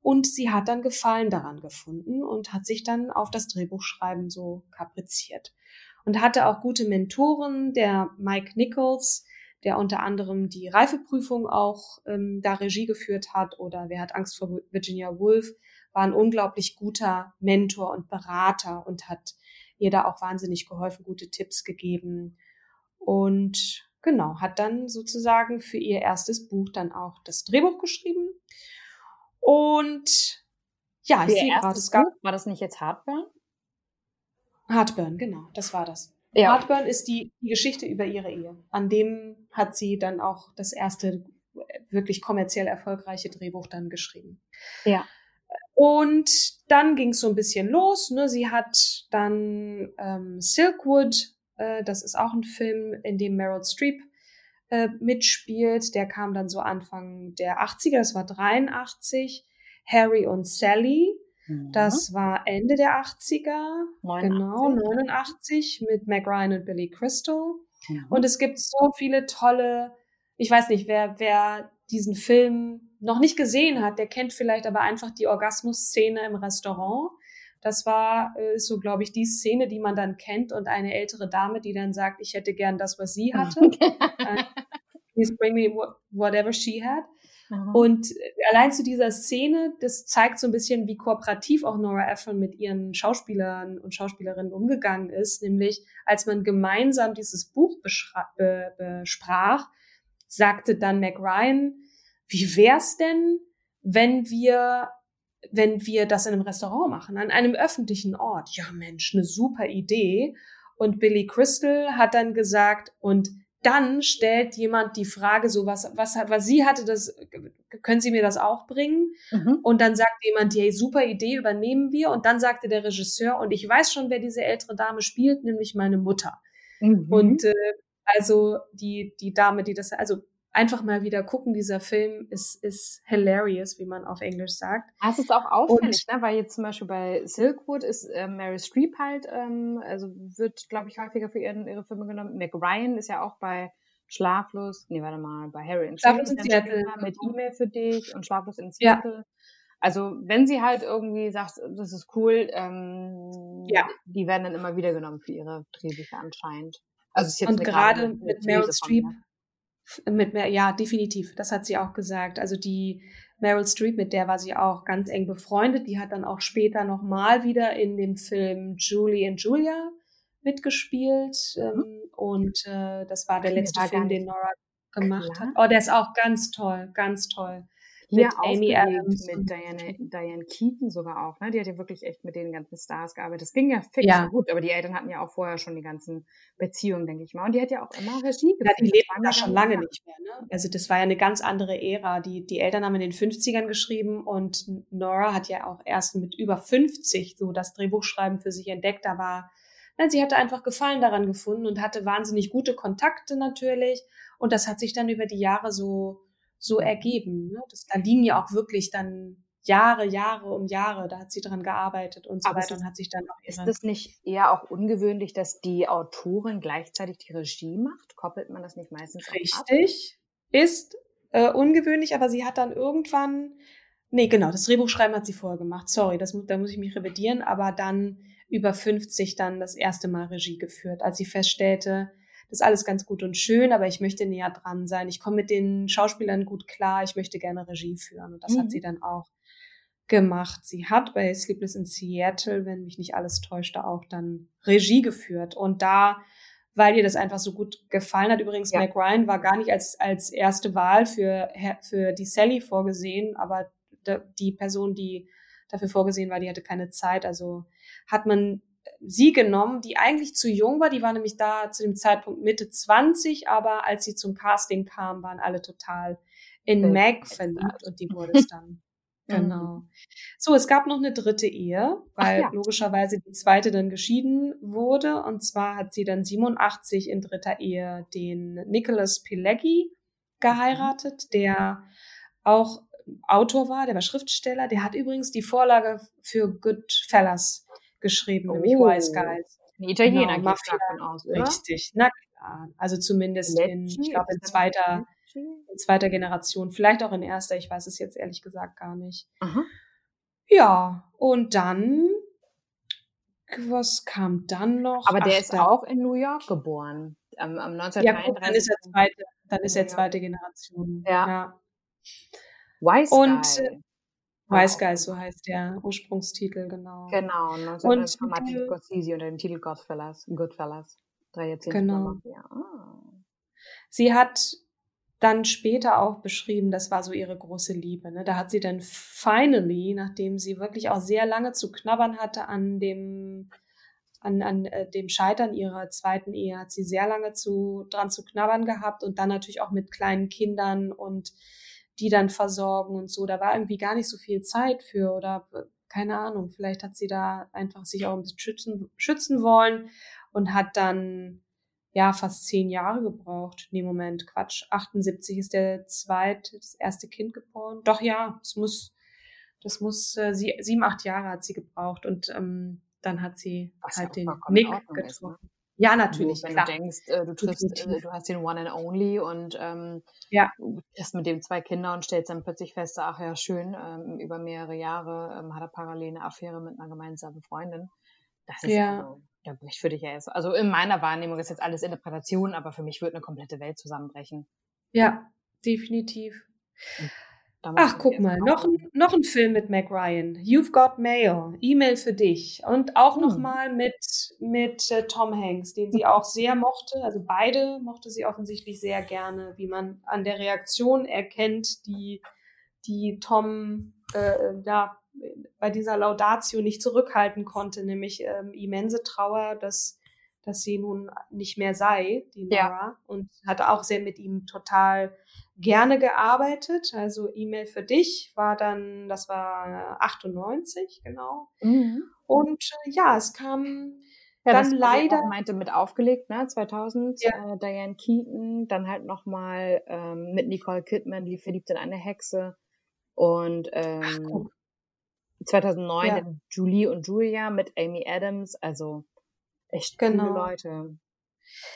Und sie hat dann Gefallen daran gefunden und hat sich dann auf das Drehbuchschreiben so kapriziert. Und hatte auch gute Mentoren, der Mike Nichols, der unter anderem die Reifeprüfung auch ähm, da Regie geführt hat, oder Wer hat Angst vor Virginia Woolf, war ein unglaublich guter Mentor und Berater und hat ihr da auch wahnsinnig geholfen, gute Tipps gegeben. Und genau, hat dann sozusagen für ihr erstes Buch dann auch das Drehbuch geschrieben. Und ja,
ich sehe gerade, es gab. War das nicht jetzt Heartburn?
Heartburn, genau, das war das. Ja. Heartburn ist die, die Geschichte über ihre Ehe. An dem hat sie dann auch das erste wirklich kommerziell erfolgreiche Drehbuch dann geschrieben.
Ja.
Und dann ging es so ein bisschen los. Ne? Sie hat dann ähm, Silkwood, äh, das ist auch ein Film, in dem Meryl Streep äh, mitspielt. Der kam dann so Anfang der 80er, das war 83. Harry und Sally, mhm. das war Ende der 80er, 89. genau, 89 mit Meg Ryan und Billy Crystal. Mhm. Und es gibt so viele tolle, ich weiß nicht, wer, wer diesen Film noch nicht gesehen hat, der kennt vielleicht aber einfach die Orgasmus-Szene im Restaurant. Das war äh, so, glaube ich, die Szene, die man dann kennt und eine ältere Dame, die dann sagt, ich hätte gern das, was sie hatte. *laughs* Äh, please bring me whatever she had. Mhm. Und allein zu dieser Szene, das zeigt so ein bisschen, wie kooperativ auch Nora Ephron mit ihren Schauspielern und Schauspielerinnen umgegangen ist. Nämlich, als man gemeinsam dieses Buch be besprach, sagte dann Mac Ryan, wie wär's denn, wenn wir wenn wir das in einem Restaurant machen, an einem öffentlichen Ort. Ja, Mensch, eine super Idee. Und Billy Crystal hat dann gesagt, und dann stellt jemand die Frage, so was, was, was sie hatte, das, können Sie mir das auch bringen? Mhm. Und dann sagt jemand, hey, super Idee, übernehmen wir. Und dann sagte der Regisseur, und ich weiß schon, wer diese ältere Dame spielt, nämlich meine Mutter. Mhm. Und äh, also die, die Dame, die das, also einfach mal wieder gucken. Dieser Film ist, ist hilarious, wie man auf Englisch sagt.
Das ist auch auffällig, ne? weil jetzt zum Beispiel bei Silkwood ist äh, Mary Streep halt, ähm, also wird, glaube ich, häufiger für ihren, ihre Filme genommen. Meg Ryan ist ja auch bei Schlaflos, nee, warte mal, bei Harry und
Schlaflos in Seattle.
Mit E-Mail für dich und Schlaflos in Seattle. Ja. Also wenn sie halt irgendwie sagt, das ist cool, ähm, ja. die werden dann immer wieder genommen für ihre Drehbücher anscheinend.
Also ist jetzt und gerade mit Meryl Streep mit mehr, ja, definitiv. Das hat sie auch gesagt. Also die Meryl Streep, mit der war sie auch ganz eng befreundet. Die hat dann auch später nochmal wieder in dem Film Julie and Julia mitgespielt. Mhm. Ähm, und äh, das war der letzte Film, den Nora gemacht klar. hat. Oh, der ist auch ganz toll, ganz toll
mit Amy Adams. Mit Diane, Diane Keaton sogar auch, ne? Die hat ja wirklich echt mit den ganzen Stars gearbeitet. Das ging ja fix ja. gut, aber die Eltern hatten ja auch vorher schon die ganzen Beziehungen, denke ich mal. Und die hat ja auch immer Regie
geführt. Ja, die lebten da schon lange nicht mehr, ne? Also das war ja eine ganz andere Ära. Die, die Eltern haben in den 50ern geschrieben und Nora hat ja auch erst mit über 50 so das Drehbuchschreiben für sich entdeckt. Da war, nein, sie hatte einfach Gefallen daran gefunden und hatte wahnsinnig gute Kontakte natürlich. Und das hat sich dann über die Jahre so so ergeben. Ne? Das, da liegen ja auch wirklich dann Jahre, Jahre um Jahre, da hat sie dran gearbeitet und so Aber weiter und hat sich dann auch
Ist es nicht eher auch ungewöhnlich, dass die Autorin gleichzeitig die Regie macht? Koppelt man das nicht meistens
Richtig. Ist äh, ungewöhnlich, aber sie hat dann irgendwann, nee, genau, das Drehbuchschreiben hat sie vorher gemacht. Sorry, das, da muss ich mich revidieren, aber dann über 50 dann das erste Mal Regie geführt, als sie feststellte, das ist alles ganz gut und schön, aber ich möchte näher dran sein. Ich komme mit den Schauspielern gut klar. Ich möchte gerne Regie führen. Und das mhm. hat sie dann auch gemacht. Sie hat bei Sleepless in Seattle, wenn mich nicht alles täuschte, auch dann Regie geführt. Und da, weil ihr das einfach so gut gefallen hat, übrigens, ja. Meg Ryan war gar nicht als, als erste Wahl für, für die Sally vorgesehen, aber die Person, die dafür vorgesehen war, die hatte keine Zeit. Also hat man sie genommen, die eigentlich zu jung war. Die war nämlich da zu dem Zeitpunkt Mitte 20, aber als sie zum Casting kam, waren alle total in Meg verliebt und die wurde es *laughs* dann. Genau. So, es gab noch eine dritte Ehe, weil ja. logischerweise die zweite dann geschieden wurde. Und zwar hat sie dann 87 in dritter Ehe den Nicholas Pileggi geheiratet, der auch Autor war, der war Schriftsteller. Der hat übrigens die Vorlage für Goodfellas geschrieben, oh. nämlich Wise Guys.
Ein Italiener genau, geht davon aus, oder?
Richtig, na klar. Also zumindest Lecce, in, ich glaube, in zweiter, in zweiter Generation, vielleicht auch in erster, ich weiß es jetzt ehrlich gesagt gar nicht. Aha. Ja, und dann, was kam dann noch?
Aber der Ach, ist da, auch in New York geboren. Am, am 1933. Ja,
guck, dann ist er zweite, dann ist er zweite Generation.
Ja. ja. Wise
und, Guy. Wise Guy, so heißt der Ursprungstitel, genau.
Genau, 1900 und Martin Scorsese unter dem Titel Goodfellas. Goodfellas. Drei Jahrzehnte.
Genau. Ja. Ah. Sie hat dann später auch beschrieben, das war so ihre große Liebe. Ne? Da hat sie dann finally, nachdem sie wirklich auch sehr lange zu knabbern hatte an dem, an, an äh, dem Scheitern ihrer zweiten Ehe, hat sie sehr lange zu, dran zu knabbern gehabt und dann natürlich auch mit kleinen Kindern und die dann versorgen und so. Da war irgendwie gar nicht so viel Zeit für oder äh, keine Ahnung, vielleicht hat sie da einfach sich auch ein bisschen schützen, schützen wollen und hat dann ja, fast zehn Jahre gebraucht. Nee, Moment, Quatsch. 78 ist der zweite, das erste Kind geboren. Doch ja, es muss, das muss, äh, sie, sieben, acht Jahre hat sie gebraucht und ähm, dann hat sie Was halt den Nick ne? Ja, natürlich.
wenn klar. du denkst, äh, du triffst, äh, du hast den One and Only und ähm,
ja.
hast mit dem zwei Kinder und stellst dann plötzlich fest, ach ja, schön, ähm, über mehrere Jahre ähm, hat er parallel eine Affäre mit einer gemeinsamen Freundin. Das ist ja. Also, da bricht für dich ja erst. Also in meiner Wahrnehmung ist jetzt alles Interpretation, aber für mich wird eine komplette Welt zusammenbrechen.
Ja, definitiv. Ach, guck mal, noch ein, noch ein Film mit Mac Ryan. You've Got Mail, E-Mail für dich. Und auch hm. nochmal mit, mit äh, Tom Hanks, den sie auch sehr mochte. Also beide mochte sie offensichtlich sehr gerne, wie man an der Reaktion erkennt, die, die Tom äh, ja, bei dieser Laudatio nicht zurückhalten konnte, nämlich ähm, immense Trauer, dass, dass sie nun nicht mehr sei, die Nora. Ja. Und hat auch sehr mit ihm total gerne gearbeitet. Also E-Mail für dich war dann, das war 98, genau. Mhm. Und äh, ja, es kam ja, dann leider.
Meinte mit aufgelegt, ne? 2000, ja. äh, Diane Keaton, dann halt nochmal ähm, mit Nicole Kidman, die verliebt in eine Hexe. Und ähm, Ach, 2009 ja. Julie und Julia mit Amy Adams, also echt genau. coole Leute.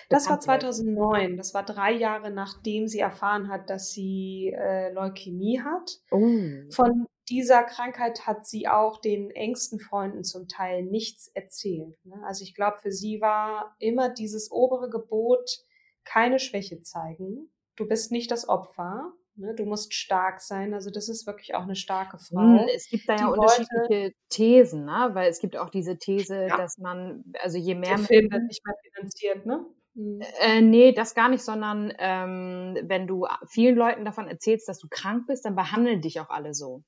Das war 2009. Das war drei Jahre nachdem sie erfahren hat, dass sie äh, Leukämie hat. Oh. Von dieser Krankheit hat sie auch den engsten Freunden zum Teil nichts erzählt. Ne? Also ich glaube, für sie war immer dieses obere Gebot, keine Schwäche zeigen. Du bist nicht das Opfer. Ne? Du musst stark sein. Also das ist wirklich auch eine starke Frau.
Es gibt da ja unterschiedliche wollte, Thesen, ne? weil es gibt auch diese These, ja. dass man, also je mehr...
Der Film wird nicht mehr finanziert, ne?
Hm. Äh, nee, das gar nicht, sondern ähm, wenn du vielen Leuten davon erzählst, dass du krank bist, dann behandeln dich auch alle so.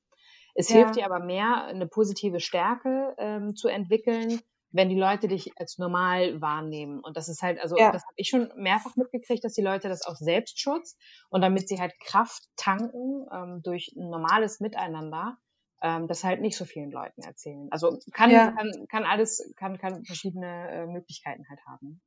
Es ja. hilft dir aber mehr, eine positive Stärke ähm, zu entwickeln, wenn die Leute dich als normal wahrnehmen. Und das ist halt, also ja. das habe ich schon mehrfach mitgekriegt, dass die Leute das aus Selbstschutz und damit sie halt Kraft tanken ähm, durch ein normales Miteinander, ähm, das halt nicht so vielen Leuten erzählen. Also kann, ja. kann, kann alles, kann, kann verschiedene äh, Möglichkeiten halt haben.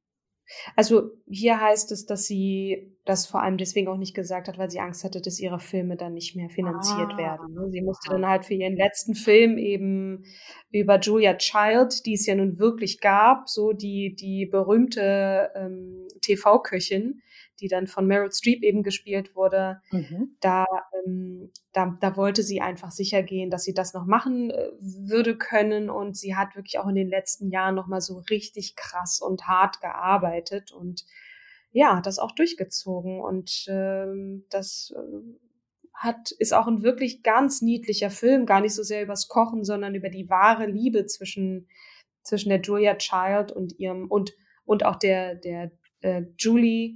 Also hier heißt es, dass sie das vor allem deswegen auch nicht gesagt hat, weil sie Angst hatte, dass ihre Filme dann nicht mehr finanziert ah. werden. Ne? Sie musste dann halt für ihren letzten Film eben über Julia Child, die es ja nun wirklich gab, so die, die berühmte ähm, TV-Köchin, die dann von Meryl Streep eben gespielt wurde, mhm. da, ähm, da, da wollte sie einfach sicher gehen, dass sie das noch machen äh, würde können. Und sie hat wirklich auch in den letzten Jahren nochmal so richtig krass und hart gearbeitet und ja, das auch durchgezogen. Und ähm, das äh, hat, ist auch ein wirklich ganz niedlicher Film, gar nicht so sehr übers Kochen, sondern über die wahre Liebe zwischen, zwischen der Julia Child und ihrem und, und auch der, der äh, Julie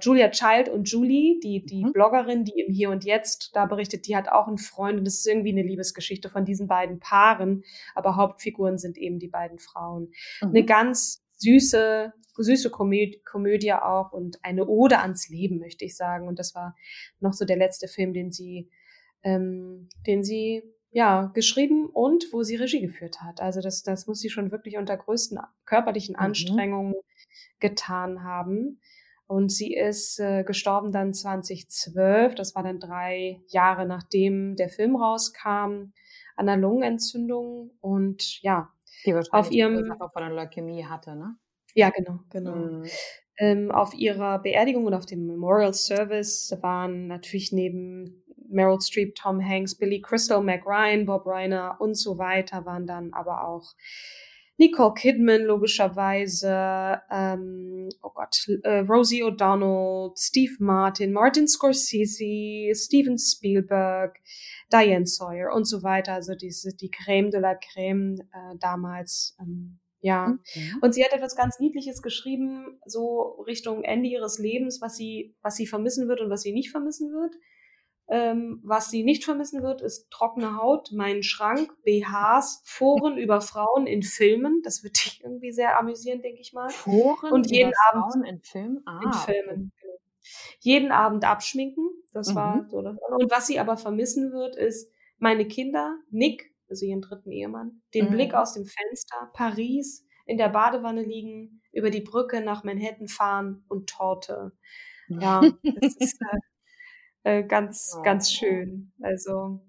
Julia Child und Julie, die, die mhm. Bloggerin, die im Hier und Jetzt da berichtet, die hat auch einen Freund und das ist irgendwie eine Liebesgeschichte von diesen beiden Paaren, aber Hauptfiguren sind eben die beiden Frauen. Mhm. Eine ganz süße, süße Komödie, Komödie auch und eine Ode ans Leben, möchte ich sagen. Und das war noch so der letzte Film, den sie, ähm, den sie ja, geschrieben und wo sie Regie geführt hat. Also das, das muss sie schon wirklich unter größten körperlichen mhm. Anstrengungen mhm. getan haben. Und sie ist äh, gestorben dann 2012, das war dann drei Jahre nachdem der Film rauskam, an einer Lungenentzündung und ja,
Die auf ihrem auch von einer Leukämie hatte, ne?
Ja, genau, genau. Mhm. Ähm, auf ihrer Beerdigung und auf dem Memorial Service waren natürlich neben Meryl Streep, Tom Hanks, Billy Crystal, Mac Ryan, Bob Reiner und so weiter waren dann aber auch Nicole Kidman logischerweise, ähm, oh Gott, äh, Rosie O'Donnell, Steve Martin, Martin Scorsese, Steven Spielberg, Diane Sawyer und so weiter. Also diese die Creme de la Creme äh, damals. Ähm, ja. Und sie hat etwas ganz Niedliches geschrieben, so Richtung Ende ihres Lebens, was sie, was sie vermissen wird und was sie nicht vermissen wird. Ähm, was sie nicht vermissen wird, ist trockene Haut, mein Schrank, BHs, Foren *laughs* über Frauen in Filmen. Das wird dich irgendwie sehr amüsieren, denke ich mal.
Foren
und jeden
über
Abend
Frauen in Filmen?
Ah, in Filmen. Genau. Jeden Abend abschminken. Das mhm. war so das. Und was sie aber vermissen wird, ist meine Kinder, Nick, also ihren dritten Ehemann, den mhm. Blick aus dem Fenster, Paris, in der Badewanne liegen, über die Brücke nach Manhattan fahren und Torte. Ja, *laughs* das ist äh, äh, ganz, ganz schön. Also,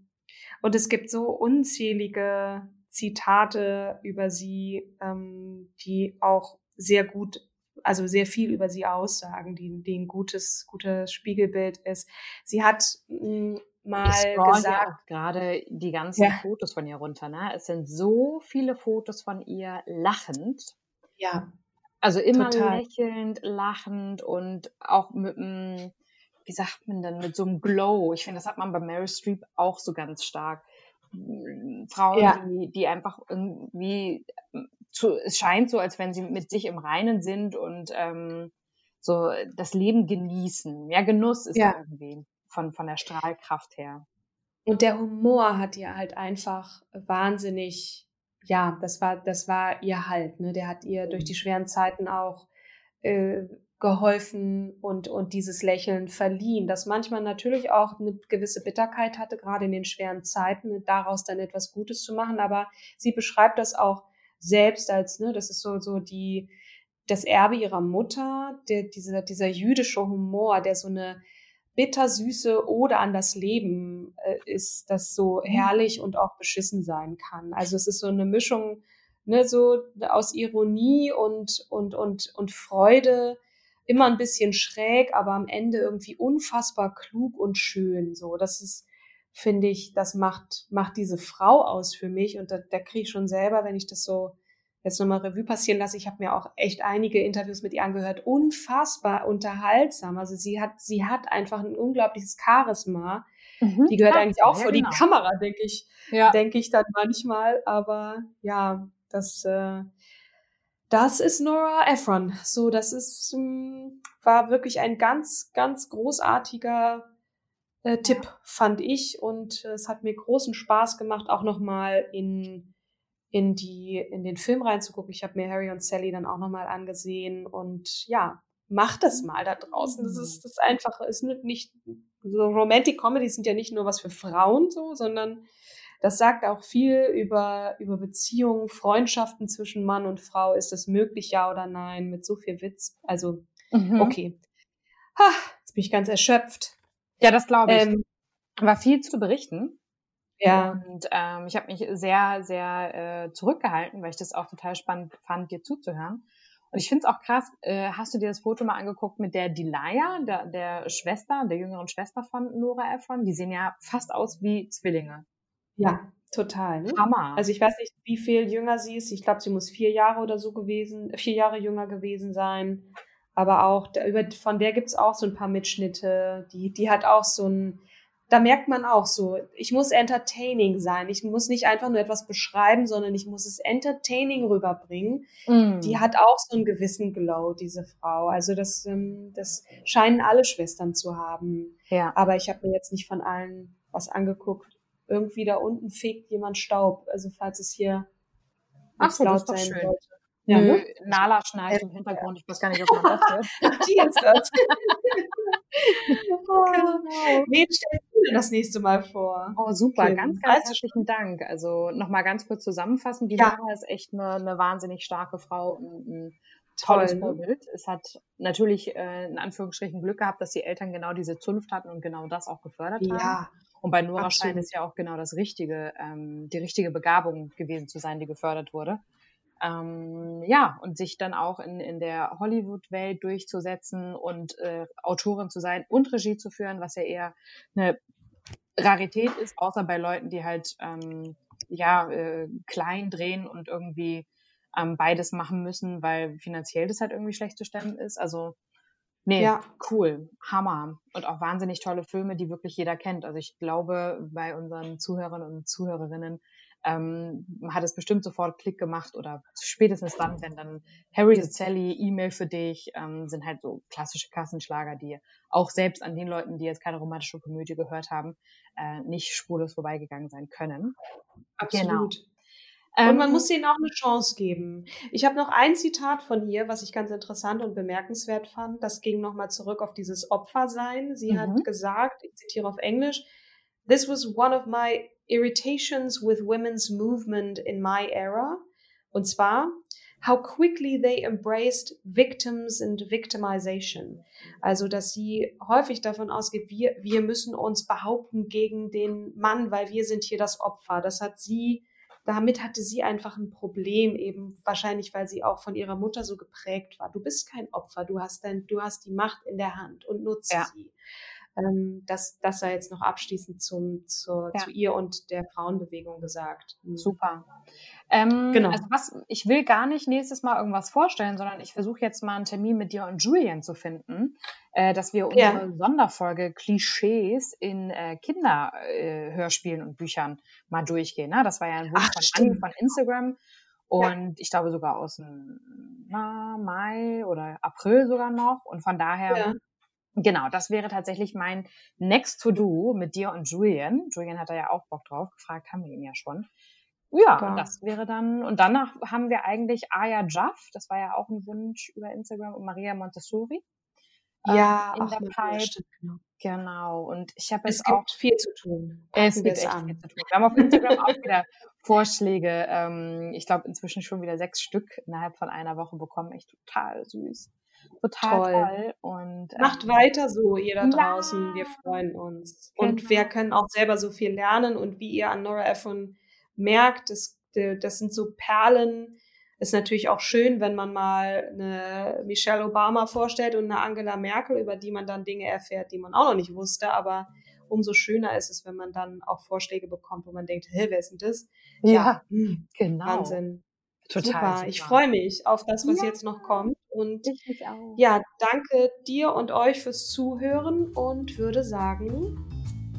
und es gibt so unzählige Zitate über sie, ähm, die auch sehr gut, also sehr viel über sie aussagen, die, die ein gutes, gutes Spiegelbild ist. Sie hat mh, hm, mal ich gesagt.
gerade die ganzen ja. Fotos von ihr runter, ne? Es sind so viele Fotos von ihr lachend.
Ja.
Also immer total. lächelnd, lachend und auch mit einem wie sagt man denn, mit so einem Glow. Ich finde, das hat man bei Mary Streep auch so ganz stark. Frauen, ja. die, die einfach irgendwie zu, es scheint so, als wenn sie mit sich im Reinen sind und ähm, so das Leben genießen. Ja, Genuss ist ja. irgendwie von, von der Strahlkraft her.
Und der Humor hat ihr halt einfach wahnsinnig, ja, das war, das war ihr Halt, ne? Der hat ihr durch die schweren Zeiten auch äh, geholfen und, und dieses Lächeln verliehen, das manchmal natürlich auch eine gewisse Bitterkeit hatte, gerade in den schweren Zeiten, daraus dann etwas Gutes zu machen. Aber sie beschreibt das auch selbst als, ne, das ist so, so die, das Erbe ihrer Mutter, der, dieser, dieser jüdische Humor, der so eine bittersüße Ode an das Leben äh, ist, das so mhm. herrlich und auch beschissen sein kann. Also es ist so eine Mischung, ne, so aus Ironie und, und, und, und Freude, immer ein bisschen schräg, aber am Ende irgendwie unfassbar klug und schön. So, das ist, finde ich, das macht, macht diese Frau aus für mich. Und da, da kriege ich schon selber, wenn ich das so jetzt nochmal Revue passieren lasse, ich habe mir auch echt einige Interviews mit ihr angehört, unfassbar unterhaltsam. Also sie hat, sie hat einfach ein unglaubliches Charisma. Mhm. Die gehört eigentlich auch ja, vor genau. die Kamera, denke ich, ja. denke ich dann manchmal. Aber ja, das, äh, das ist Nora Ephron. So, das ist, ähm, war wirklich ein ganz, ganz großartiger äh, Tipp, fand ich. Und äh, es hat mir großen Spaß gemacht, auch nochmal in, in, die, in den Film reinzugucken. Ich habe mir Harry und Sally dann auch nochmal angesehen. Und ja, macht das mal da draußen. Das ist, das ist einfach, ist nicht, so Romantic Comedies sind ja nicht nur was für Frauen so, sondern das sagt auch viel über, über Beziehungen, Freundschaften zwischen Mann und Frau. Ist das möglich, ja oder nein? Mit so viel Witz. Also, mhm. okay. Ha, jetzt bin ich ganz erschöpft.
Ja, das glaube ich. Ähm, War viel zu berichten.
Ja.
Und ähm, ich habe mich sehr, sehr äh, zurückgehalten, weil ich das auch total spannend fand, dir zuzuhören. Und ich finde es auch krass, äh, hast du dir das Foto mal angeguckt mit der Delia, der, der Schwester, der jüngeren Schwester von Nora Ephron? Die sehen ja fast aus wie Zwillinge.
Ja, total. Ne?
Hammer.
Also ich weiß nicht, wie viel jünger sie ist. Ich glaube, sie muss vier Jahre oder so gewesen, vier Jahre jünger gewesen sein. Aber auch, von der gibt's auch so ein paar Mitschnitte. Die, die hat auch so ein, da merkt man auch so, ich muss entertaining sein. Ich muss nicht einfach nur etwas beschreiben, sondern ich muss es entertaining rüberbringen. Mm. Die hat auch so einen gewissen Glow, diese Frau. Also das, ähm, das scheinen alle Schwestern zu haben.
Ja.
Aber ich habe mir jetzt nicht von allen was angeguckt irgendwie da unten fegt jemand Staub. Also falls es hier
Ach so, laut sein schön. sollte. Ja, Nö, ne? Nala schneit im Hintergrund. Ich weiß gar nicht, ob man das hört. *laughs*
Die ist das. *laughs* oh, genau. Wen stellst du denn das nächste Mal vor?
Oh, super. Okay. Ganz, ganz herzlichen Dank. Also nochmal ganz kurz zusammenfassen. Die ja. Nala ist echt eine, eine wahnsinnig starke Frau und ein tolles Toll? Vorbild. Es hat natürlich äh, in Anführungsstrichen Glück gehabt, dass die Eltern genau diese Zunft hatten und genau das auch gefördert
ja.
haben. Und bei Nora scheint es ja auch genau das richtige, ähm, die richtige Begabung gewesen zu sein, die gefördert wurde. Ähm, ja, und sich dann auch in, in der Hollywood-Welt durchzusetzen und äh, Autorin zu sein und Regie zu führen, was ja eher eine Rarität ist, außer bei Leuten, die halt ähm, ja äh, klein drehen und irgendwie ähm, beides machen müssen, weil finanziell das halt irgendwie schlecht zu stemmen ist. Also nee, ja. cool, Hammer und auch wahnsinnig tolle Filme, die wirklich jeder kennt. Also ich glaube, bei unseren Zuhörern und Zuhörerinnen ähm, hat es bestimmt sofort Klick gemacht oder spätestens dann, wenn dann Harry the Sally, E-Mail für dich, ähm, sind halt so klassische Kassenschlager, die auch selbst an den Leuten, die jetzt keine romantische Komödie gehört haben, äh, nicht spurlos vorbeigegangen sein können.
Absolut. Genau. Und man ähm, muss ihnen auch eine Chance geben. Ich habe noch ein Zitat von ihr, was ich ganz interessant und bemerkenswert fand. Das ging nochmal zurück auf dieses Opfersein. Sie mhm. hat gesagt, ich zitiere auf Englisch, This was one of my irritations with women's movement in my era. Und zwar, how quickly they embraced victims and victimization. Also, dass sie häufig davon ausgeht, wir, wir müssen uns behaupten gegen den Mann, weil wir sind hier das Opfer. Das hat sie damit hatte sie einfach ein Problem, eben wahrscheinlich, weil sie auch von ihrer Mutter so geprägt war. Du bist kein Opfer, du hast dein, du hast die Macht in der Hand und nutze ja. sie. Ähm, das, das sei jetzt noch abschließend zum, zur, ja. zu ihr und der Frauenbewegung gesagt.
Mhm. Super. Ähm, genau. Also was, ich will gar nicht nächstes Mal irgendwas vorstellen, sondern ich versuche jetzt mal einen Termin mit dir und Julian zu finden, äh, dass wir unsere ja. Sonderfolge Klischees in äh, Kinderhörspielen äh, und Büchern mal durchgehen. Ne? Das war ja ein Wunsch Ach, von Anni von Instagram. Und ja. ich glaube sogar aus dem Mai oder April sogar noch. Und von daher ja. Genau, das wäre tatsächlich mein Next to Do mit dir und Julian. Julian hat da ja auch Bock drauf. Gefragt haben wir ihn ja schon. Ja, Super. das wäre dann, und danach haben wir eigentlich Aya Jaff, das war ja auch ein Wunsch über Instagram, und Maria Montessori.
Ja, ähm, in der Pipe.
Genau. genau. Und ich habe
jetzt es gibt auch viel zu tun.
Es gibt echt an. viel zu tun. Wir haben auf Instagram auch wieder Vorschläge. Ähm, ich glaube inzwischen schon wieder sechs Stück innerhalb von einer Woche bekommen. Echt total süß. Total toll. toll. Und,
ähm, Macht weiter so, ihr da draußen. Ja, wir freuen uns. Genau. Und wir können auch selber so viel lernen. Und wie ihr an Nora Ephron merkt, das, das sind so Perlen. Ist natürlich auch schön, wenn man mal eine Michelle Obama vorstellt und eine Angela Merkel, über die man dann Dinge erfährt, die man auch noch nicht wusste. Aber umso schöner ist es, wenn man dann auch Vorschläge bekommt, wo man denkt, hä, wer ist denn das?
Ja, ja hm, genau.
Wahnsinn. Total. Super. Super. Ich freue mich auf das, was ja. jetzt noch kommt. Und ja, danke dir und euch fürs Zuhören und würde sagen,